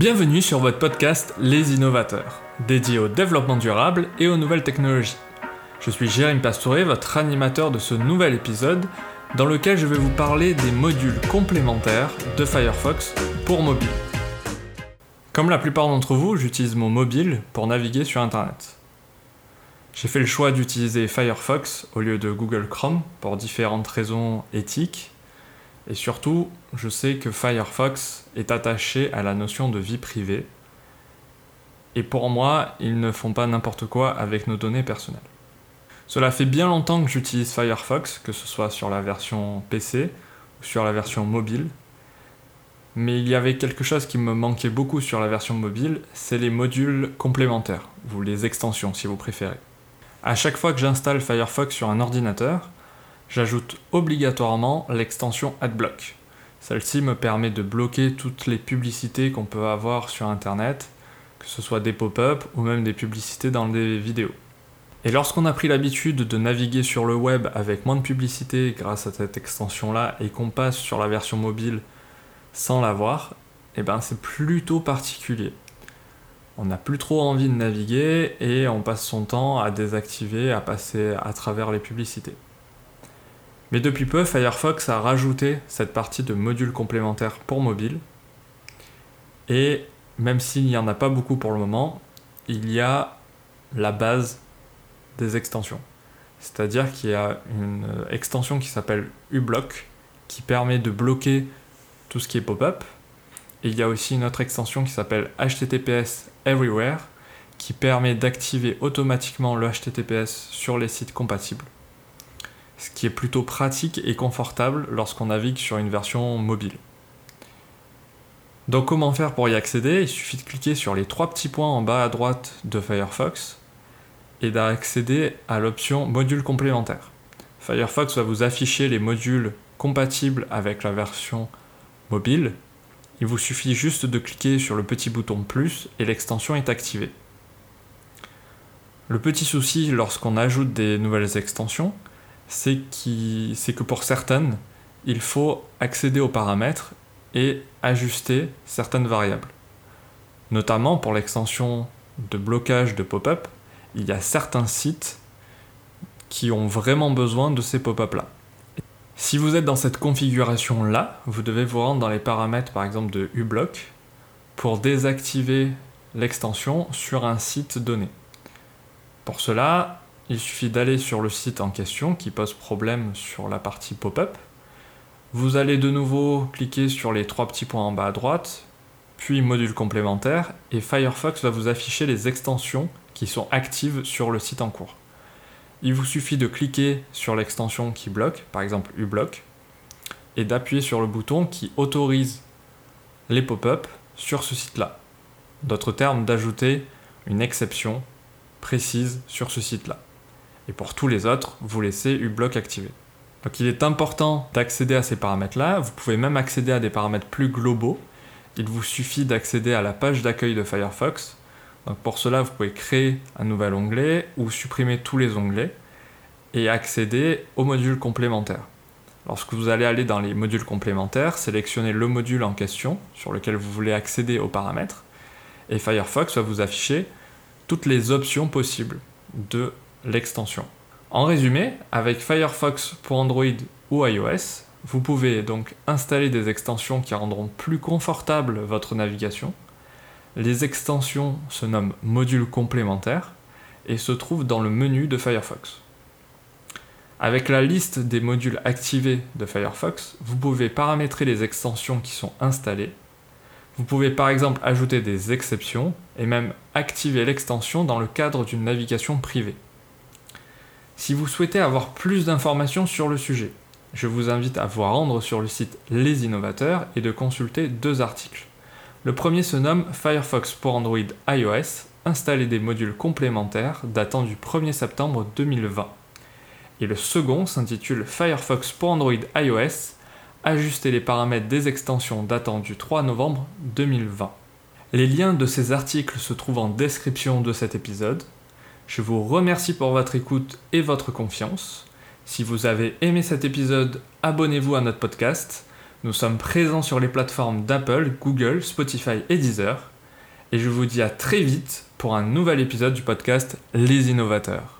Bienvenue sur votre podcast Les Innovateurs, dédié au développement durable et aux nouvelles technologies. Je suis Jérémy Pastouré, votre animateur de ce nouvel épisode dans lequel je vais vous parler des modules complémentaires de Firefox pour mobile. Comme la plupart d'entre vous, j'utilise mon mobile pour naviguer sur Internet. J'ai fait le choix d'utiliser Firefox au lieu de Google Chrome pour différentes raisons éthiques. Et surtout, je sais que Firefox est attaché à la notion de vie privée. Et pour moi, ils ne font pas n'importe quoi avec nos données personnelles. Cela fait bien longtemps que j'utilise Firefox, que ce soit sur la version PC ou sur la version mobile. Mais il y avait quelque chose qui me manquait beaucoup sur la version mobile, c'est les modules complémentaires, ou les extensions si vous préférez. À chaque fois que j'installe Firefox sur un ordinateur, j'ajoute obligatoirement l'extension AdBlock. Celle-ci me permet de bloquer toutes les publicités qu'on peut avoir sur Internet, que ce soit des pop-up ou même des publicités dans des vidéos. Et lorsqu'on a pris l'habitude de naviguer sur le web avec moins de publicité grâce à cette extension-là et qu'on passe sur la version mobile sans l'avoir, eh ben c'est plutôt particulier on n'a plus trop envie de naviguer et on passe son temps à désactiver, à passer à travers les publicités. Mais depuis peu, Firefox a rajouté cette partie de modules complémentaires pour mobile. Et même s'il n'y en a pas beaucoup pour le moment, il y a la base des extensions. C'est-à-dire qu'il y a une extension qui s'appelle uBlock qui permet de bloquer tout ce qui est pop-up, et il y a aussi une autre extension qui s'appelle HTTPS Everywhere qui permet d'activer automatiquement le HTTPS sur les sites compatibles. Ce qui est plutôt pratique et confortable lorsqu'on navigue sur une version mobile. Donc comment faire pour y accéder? Il suffit de cliquer sur les trois petits points en bas à droite de Firefox et d'accéder à l'option module complémentaire. Firefox va vous afficher les modules compatibles avec la version mobile il vous suffit juste de cliquer sur le petit bouton plus et l'extension est activée. Le petit souci lorsqu'on ajoute des nouvelles extensions, c'est que pour certaines, il faut accéder aux paramètres et ajuster certaines variables. Notamment pour l'extension de blocage de pop-up, il y a certains sites qui ont vraiment besoin de ces pop-up là. Si vous êtes dans cette configuration-là, vous devez vous rendre dans les paramètres par exemple de uBlock pour désactiver l'extension sur un site donné. Pour cela, il suffit d'aller sur le site en question qui pose problème sur la partie pop-up. Vous allez de nouveau cliquer sur les trois petits points en bas à droite, puis module complémentaire, et Firefox va vous afficher les extensions qui sont actives sur le site en cours il vous suffit de cliquer sur l'extension qui bloque, par exemple uBlock, et d'appuyer sur le bouton qui autorise les pop-up sur ce site-là. D'autres termes, d'ajouter une exception précise sur ce site-là. Et pour tous les autres, vous laissez uBlock activé. Donc il est important d'accéder à ces paramètres-là. Vous pouvez même accéder à des paramètres plus globaux. Il vous suffit d'accéder à la page d'accueil de Firefox donc pour cela, vous pouvez créer un nouvel onglet ou supprimer tous les onglets et accéder aux modules complémentaires. Lorsque vous allez aller dans les modules complémentaires, sélectionnez le module en question sur lequel vous voulez accéder aux paramètres et Firefox va vous afficher toutes les options possibles de l'extension. En résumé, avec Firefox pour Android ou iOS, vous pouvez donc installer des extensions qui rendront plus confortable votre navigation, les extensions se nomment modules complémentaires et se trouvent dans le menu de Firefox. Avec la liste des modules activés de Firefox, vous pouvez paramétrer les extensions qui sont installées. Vous pouvez par exemple ajouter des exceptions et même activer l'extension dans le cadre d'une navigation privée. Si vous souhaitez avoir plus d'informations sur le sujet, je vous invite à vous rendre sur le site Les Innovateurs et de consulter deux articles. Le premier se nomme Firefox pour Android iOS, installer des modules complémentaires datant du 1er septembre 2020. Et le second s'intitule Firefox pour Android iOS, ajuster les paramètres des extensions datant du 3 novembre 2020. Les liens de ces articles se trouvent en description de cet épisode. Je vous remercie pour votre écoute et votre confiance. Si vous avez aimé cet épisode, abonnez-vous à notre podcast Nous sommes présents sur les plateformes d'Apple, Google, Spotify et Deezer. Et je vous dis à très vite pour un nouvel épisode du podcast Les Innovateurs.